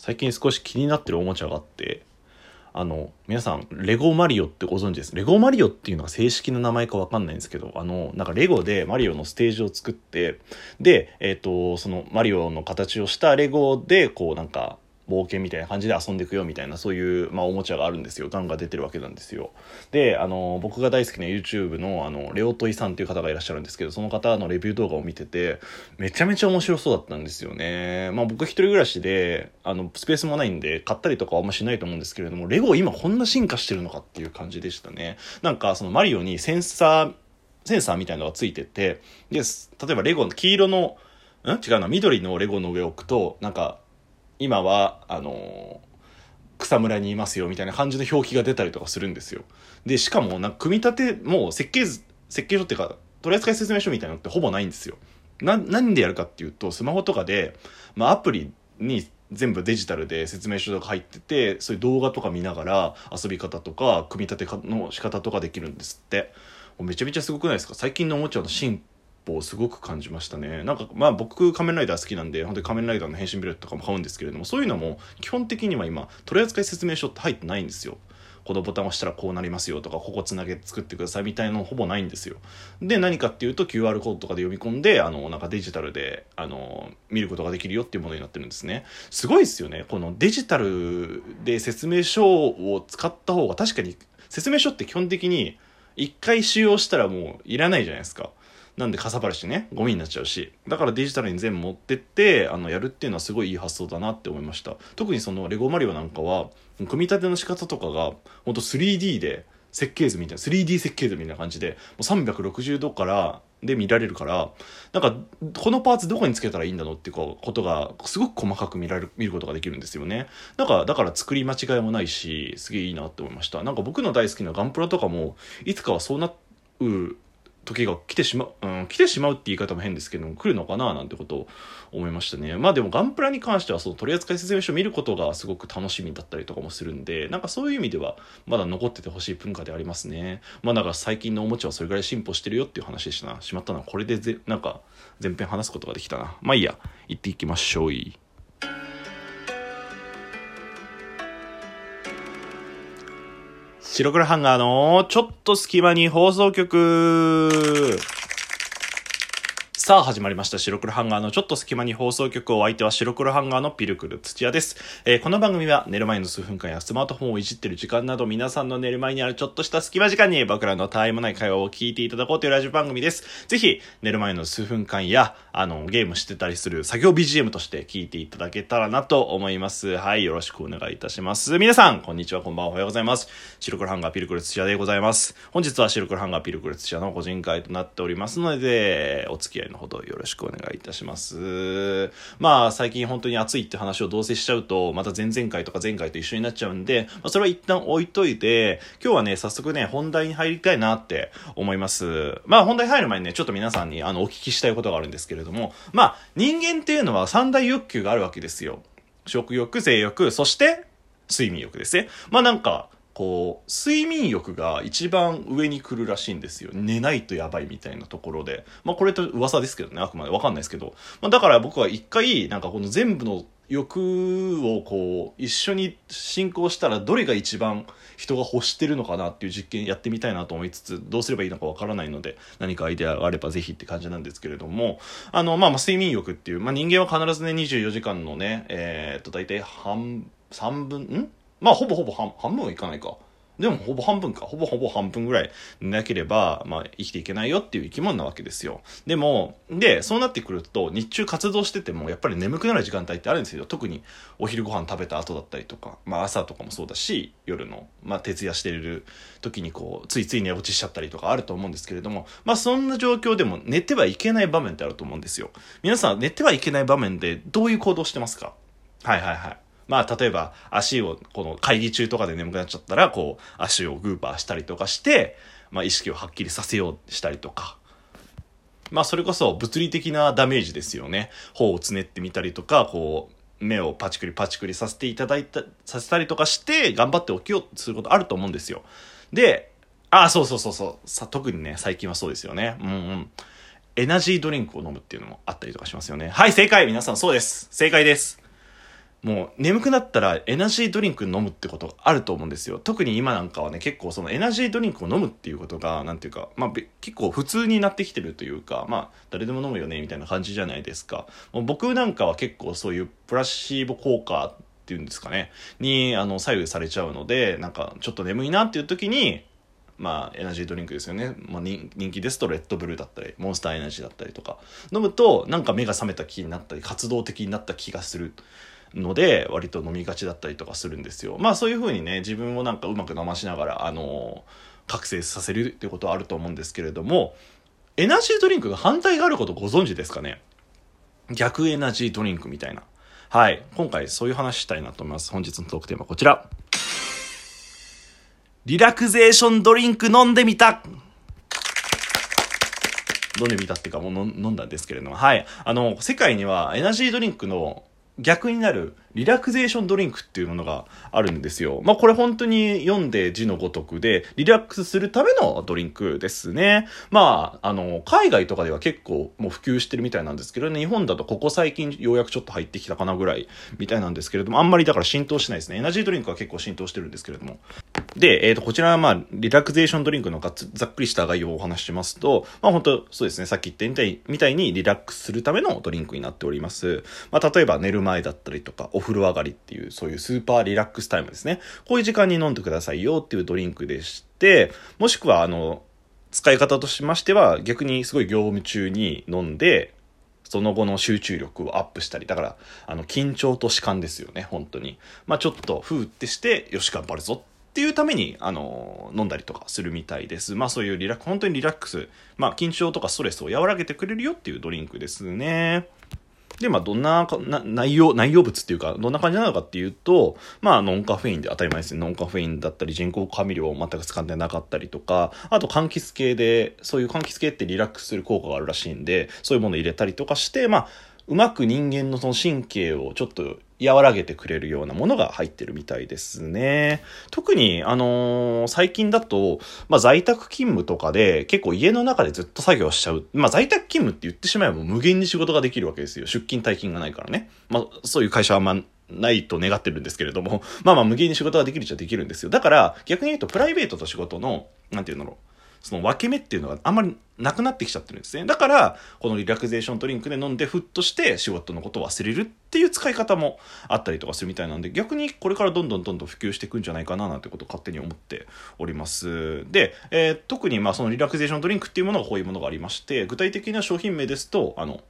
最近少し気になってるおもちゃがあってあの皆さんレゴマリオってご存知です？レゴマリオっていうのが正式な名前か分かんないんですけどあのなんかレゴでマリオのステージを作ってでえっ、とそのマリオの形をしたレゴでこうなんか冒険みたいな感じで遊んでいくよみたいなそういう、まあ、おもちゃがあるんですよ。ガンが出てるわけなんですよ。であの僕が大好きな YouTube のあのレオトイさんっていう方がいらっしゃるんですけどその方のレビュー動画を見ててめちゃめちゃ面白そうだったんですよね。まあ僕一人暮らしであのスペースもないんで買ったりとかあんましないと思うんですけれどもレゴ今こんな進化してるのかっていう感じでしたね。なんかそのマリオにセンサーセンサーみたいなのがついててで例えばレゴの黄色のん？違うな緑のレゴの上を置くとなんか今はあの草むらにいますよみたいな感じの表記が出たりとかするんですよ。でしかもなんか組み立てもう設計図設計書っていうか取扱説明書みたいなのってほぼないんですよ。な何でやるかっていうとスマホとかで、まあ、アプリに全部デジタルで説明書とか入っててそういう動画とか見ながら遊び方とか組み立ての仕方とかできるんですって。めちゃめちゃすごくないですか？最近のおもちゃの進歩をすごく感じましたね。なんかまあ僕仮面ライダー好きなんで本当に仮面ライダーの変身ビレットとかも買うんですけれどもそういうのも基本的には今取扱説明書って入ってないんですよ。このボタンを押したらこうなりますよ。とかここつなげて作ってくださいみたいなのほぼないんですよ。で何かっていうと QR コードとかで読み込んであのなんかデジタルであの見ることができるよっていうものになってるんですね。すごいですよね。このデジタルで説明書を使った方が確かに説明書って基本的に一回使用したらもういらないじゃないですか。なんでかさばるしねゴミになっちゃうし。だからデジタルに全部持ってってあのやるっていうのはすごいいい発想だなって思いました。特にそのレゴマリオなんかは組み立ての仕方とかがほんと 3D で設計図みたいな 3D 設計図みたいな感じでもう360度からで見られるからなんかこのパーツどこにつけたらいいんだろうっていうことがすごく細かく見られる見ることができるんですよね。だからだから作り間違いもないしすげえいいなって思いました。なんか僕の大好きなガンプラとかもいつかはそうなう時が来てしまう、うん、来てしまうって言い方も変ですけども来るのかななんてことを思いましたね。まあでもガンプラに関してはその取扱説明書を見ることがすごく楽しみだったりとかもするんでなんかそういう意味ではまだ残っててほしい文化でありますね。まあだから最近のおもちゃはそれぐらい進歩してるよっていう話でしたなしまったなこれでぜなんか前編話すことができたな。まあいいや。行っていきましょう白黒ハンガーのちょっと隙間に放送局。さあ始まりました白黒ハンガーのちょっと隙間に放送局を相手は白黒ハンガーのピルクル土屋です、えー、この番組は寝る前の数分間やスマートフォンをいじってる時間など皆さんの寝る前にあるちょっとした隙間時間に僕らのたわいもない会話を聞いていただこうというラジオ番組です。ぜひ寝る前の数分間やあのゲームしてたりする作業 BGM として聞いていただけたらなと思います。はい、よろしくお願いいたします。皆さん、こんにちは、こんばんは、おはようございます。白黒ハンガーピルクル土屋でございます。本日は白黒ハンガーピルクル土屋の個人会となっておりますので、お付き合いのほどよろしくお願いいたします。まあ、最近本当に暑いって話をどうせしちゃうと、また前々回とか前回と一緒になっちゃうんで、まあ、それは一旦置いといて、今日はね、早速ね、本題に入りたいなって思います。まあ、本題入る前にね、ちょっと皆さんにあの、お聞きしたいことがあるんですけれども、まあ、人間っていうのは三大欲求があるわけですよ。食欲、性欲、そして睡眠欲ですね。まあなんか、こう睡眠欲が一番上に来るらしいんですよ。寝ないとやばいみたいなところで。まあこれと噂ですけどねあくまで。分かんないですけど、まあ、だから僕は一回なんかこの全部の欲をこう一緒に進行したらどれが一番人が欲してるのかなっていう実験やってみたいなと思いつつどうすればいいのかわからないので何かアイデアがあればぜひって感じなんですけれども。あのまあまあ睡眠欲っていう、まあ、人間は必ずね24時間のねえ、っと大体半3分んまあ、ほぼほぼ半半分はいかないか。でも、ほぼ半分か。ほぼほぼ半分ぐらいなければ、まあ、生きていけないよっていう生き物なわけですよ。でも、で、そうなってくると、日中活動してても、やっぱり眠くなる時間帯ってあるんですよ。特に、お昼ご飯食べた後だったりとか、まあ、朝とかもそうだし、夜の、まあ、徹夜してる時に、こう、ついつい寝落ちしちゃったりとかあると思うんですけれども、まあ、そんな状況でも寝てはいけない場面ってあると思うんですよ。皆さん、寝てはいけない場面で、どういう行動してますか？はいはいはい。まあ、例えば、足を、この会議中とかで眠くなっちゃったら、こう、足をグーパーしたりとかして、まあ、意識をはっきりさせようしたりとか。まあ、それこそ物理的なダメージですよね。頬をつねってみたりとか、こう、目をパチクリパチクリさせていただいた、させたりとかして、頑張って起きようとすることあると思うんですよ。で、ああ、そうそうそうそう。さ、特にね、最近はそうですよね。うんうん。エナジードリンクを飲むっていうのもあったりとかしますよね。はい、正解皆さんそうです。正解です。もう眠くなったらエナジードリンク飲むってことあると思うんですよ。特に今なんかはね、結構そのエナジードリンクを飲むっていうことが、なんていうか、まあ結構普通になってきてるというか、まあ誰でも飲むよね、みたいな感じじゃないですか。もう僕なんかは結構そういうプラシーボ効果っていうんですかね、にあの左右されちゃうので、なんかちょっと眠いなっていう時に、まあ、エナジードリンクですよね。まあ、人気ですと、レッドブルーだったり、モンスターエナジーだったりとか。飲むと、なんか目が覚めた気になったり、活動的になった気がする。ので割と飲みがちだったりとかするんですよ。まあそういう風にね自分をなんかうまく騙しながらあの覚醒させるっていうことはあると思うんですけれどもエナジードリンクが反対があることご存知ですかね？逆エナジードリンクみたいな。はい。今回そういう話したいなと思います。本日のトークテーマはこちら。リラクゼーションドリンク飲んでみた。飲んでみたっていうかもう飲んだんですけれども。はい。あの世界にはエナジードリンクの逆になるリラクゼーションドリンクっていうものがあるんですよ。まあこれ本当に読んで字のごとくで、リラックスするためのドリンクですね。まあ、あの、海外とかでは結構もう普及してるみたいなんですけど、ね、日本だとここ最近ようやくちょっと入ってきたかなぐらいみたいなんですけれども、あんまりだから浸透しないですね。エナジードリンクは結構浸透してるんですけれども。で、えっ、ー、と、こちらはまあ、リラクゼーションドリンクのざっくりした概要をお話ししますと、まあ本当そうですね、さっき言ったみたいみたいにリラックスするためのドリンクになっております。まあ例えば寝る前だったりとか、お風呂上がりっていう、そういうスーパーリラックスタイムですね。こういう時間に飲んでくださいよっていうドリンクでして、もしくは、あの、使い方としましては、逆にすごい業務中に飲んで、その後の集中力をアップしたり、だから、あの、緊張と弛緩ですよね、本当に。まあちょっと、ふーってして、よし、頑張るぞっていうために、あの、飲んだりとかするみたいです。まあそういうリラックス、本当にリラックス、まあ緊張とかストレスを和らげてくれるよっていうドリンクですね。で、まあ、どんな内容、内容物っていうか、どんな感じなのかっていうと、まあ、ノンカフェインで当たり前ですね。ノンカフェインだったり、人工甘味料を全く使ってなかったりとか、あと、柑橘系で、そういう柑橘系ってリラックスする効果があるらしいんで、そういうものを入れたりとかして、まあ、うまく人間のその神経をちょっと和らげてくれるようなものが入ってるみたいですね。特に、あのー、最近だと、まあ、在宅勤務とかで結構家の中でずっと作業しちゃう。まあ、在宅勤務って言ってしまえば無限に仕事ができるわけですよ。出勤退勤がないからね。まあ、そういう会社はあんまないと願ってるんですけれども、まあまあ無限に仕事ができるっちゃできるんですよ。だから逆に言うとプライベートと仕事の、なんて言うんだろう。その分け目っていうのがあんまりなくなってきちゃってるんですね。だから、このリラクゼーションドリンクで飲んでふっとして仕事のことを忘れるっていう使い方もあったりとかするみたいなんで、逆にこれからどんどんどんどん普及していくんじゃないかななんてことを勝手に思っております。で、えー、特にまあそのリラクゼーションドリンクっていうものがこういうものがありまして、具体的な商品名ですと、あの、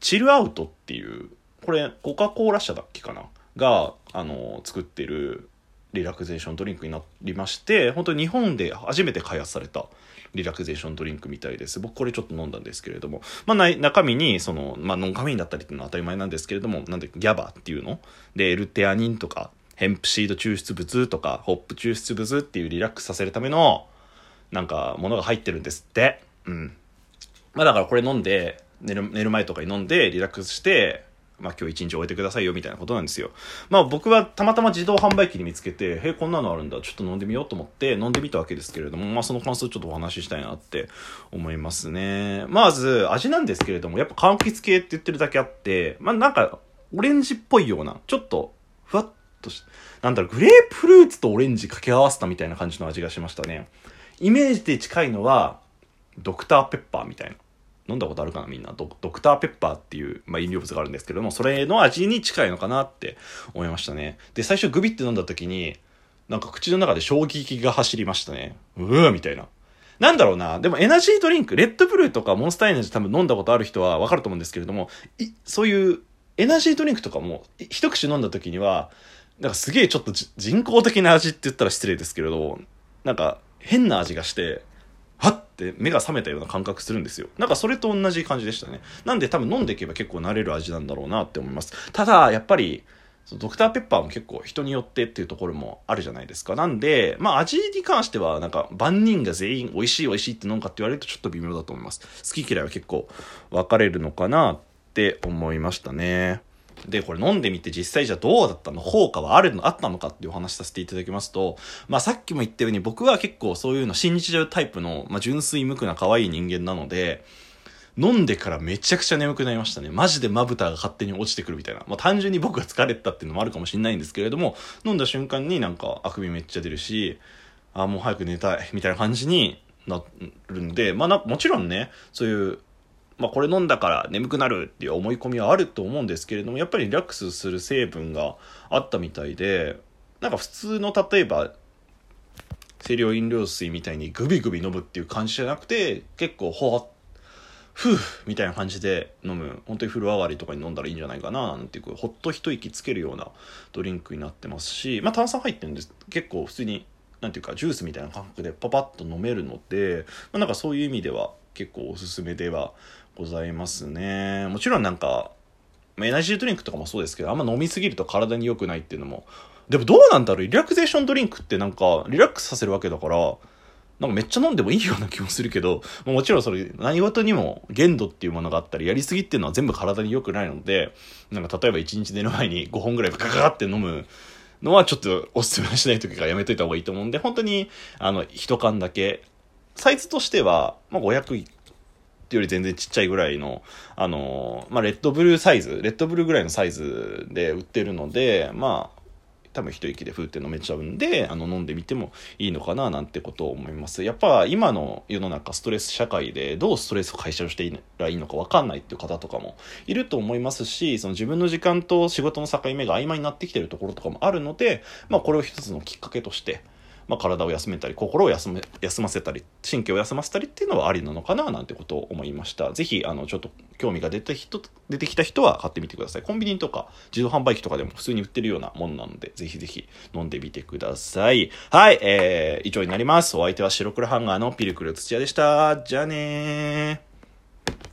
CHILL OUT っていう、これコカ・コーラ社だっけかな？が、あの、作ってるリラクゼーションドリンクになりまして本当に日本で初めて開発されたリラクゼーションドリンクみたいです。僕これちょっと飲んだんですけれども、まあ、中身にその、まあ、ノンカフェインだったりっていうのは当たり前なんですけれどもなんでギャバっていうの？でエルテアニンとかヘンプシード抽出物とかホップ抽出物っていうリラックスさせるためのなんかものが入ってるんですって。うん。まあだからこれ飲んで寝る寝る前とかに飲んでリラックスしてまあ今日一日終えてくださいよみたいなことなんですよ。まあ僕はたまたま自動販売機で見つけて、へえ、こんなのあるんだ。ちょっと飲んでみようと思って飲んでみたわけですけれども、まあその感想ちょっとお話ししたいなって思いますね。まず味なんですけれども、やっぱ柑橘系って言ってるだけあって、まあなんかオレンジっぽいような、ちょっとふわっとし、なんだろう、グレープフルーツとオレンジ掛け合わせたみたいな感じの味がしましたね。イメージで近いのは、ドクターペッパーみたいな。飲んだことあるかなみんなド。ドクターペッパーっていう、まあ、飲料物があるんですけども、それの味に近いのかなって思いましたね。で、最初グビって飲んだ時に、なんか口の中で衝撃が走りましたね。うーみたいな。なんだろうな。でもエナジードリンク、レッドブルーとかモンスターエナジー多分飲んだことある人はわかると思うんですけれども、そういうエナジードリンクとかも一口飲んだ時には、なんかすげえちょっと人工的な味って言ったら失礼ですけれど、なんか変な味がして、って目が覚めたような感覚するんですよ。なんかそれと同じ感じでしたね。なんで多分飲んでいけば結構慣れる味なんだろうなって思います。ただ、やっぱり、ドクターペッパーも結構人によってっていうところもあるじゃないですか。なんで、まあ味に関してはなんか万人が全員美味しい美味しいって飲むかって言われるとちょっと微妙だと思います。好き嫌いは結構分かれるのかなって思いましたね。で、これ飲んでみて実際じゃどうだったの効果はあるのあったのかっていうお話させていただきますと、まあさっきも言ったように僕は結構そういうの信じちゃうタイプの、まあ純粋無垢な可愛い人間なので、飲んでからめちゃくちゃ眠くなりましたね。マジでまぶたが勝手に落ちてくるみたいな。まあ単純に僕が疲れてたっていうのもあるかもしれないんですけれども、飲んだ瞬間になんかあくびめっちゃ出るし、あ、もう早く寝たい、みたいな感じになるんで、まあな、もちろんね、そういう、まあこれ飲んだから眠くなるっていう思い込みはあると思うんですけれども、やっぱりリラックスする成分があったみたいで、なんか普通の例えば、清涼飲料水みたいにグビグビ飲むっていう感じじゃなくて、結構ほわっふうみたいな感じで飲む。本当に風呂上がりとかに飲んだらいいんじゃないかななんていうほっと一息つけるようなドリンクになってますし、まあ、炭酸入ってるんです。結構普通になんていうかジュースみたいな感覚でパパッと飲めるので、まあ、なんかそういう意味では結構おすすめではございますね。もちろんなんかエナジードリンクとかもそうですけどあんま飲みすぎると体に良くないっていうのも。でもどうなんだろうリラクゼーションドリンクってなんかリラックスさせるわけだからなんかめっちゃ飲んでもいいような気もするけど、もちろんそれ何事にも限度っていうものがあったり、やりすぎっていうのは全部体に良くないので、なんか例えば1日寝る前に5本ぐらいガガガって飲むのはちょっとおすすめしない時からやめといた方がいいと思うんで、本当にあの一缶だけ、サイズとしては、まあ、500より全然ちっちゃいぐらいの、あのまあ、レッドブルーサイズ、レッドブルーぐらいのサイズで売ってるので、まあ、多分一息でふーって飲めちゃうんで、あの、飲んでみてもいいのかななんてことを思います。やっぱ今の世の中ストレス社会でどうストレスを解消していいらいいのかわかんないっていう方とかもいると思いますし、その自分の時間と仕事の境目が曖昧になってきてるところとかもあるので、まあこれを一つのきっかけとして、まあ、体を休めたり心を休め休ませたり神経を休ませたりっていうのはありなのかななんてことを思いました。是非あのちょっと興味が出た人出てきた人は買ってみてください。コンビニとか自動販売機とかでも普通に売ってるようなものなので是非是非飲んでみてください。はいえー、以上になります。お相手は白黒ハンガーのピルクル土屋でした。じゃあねー。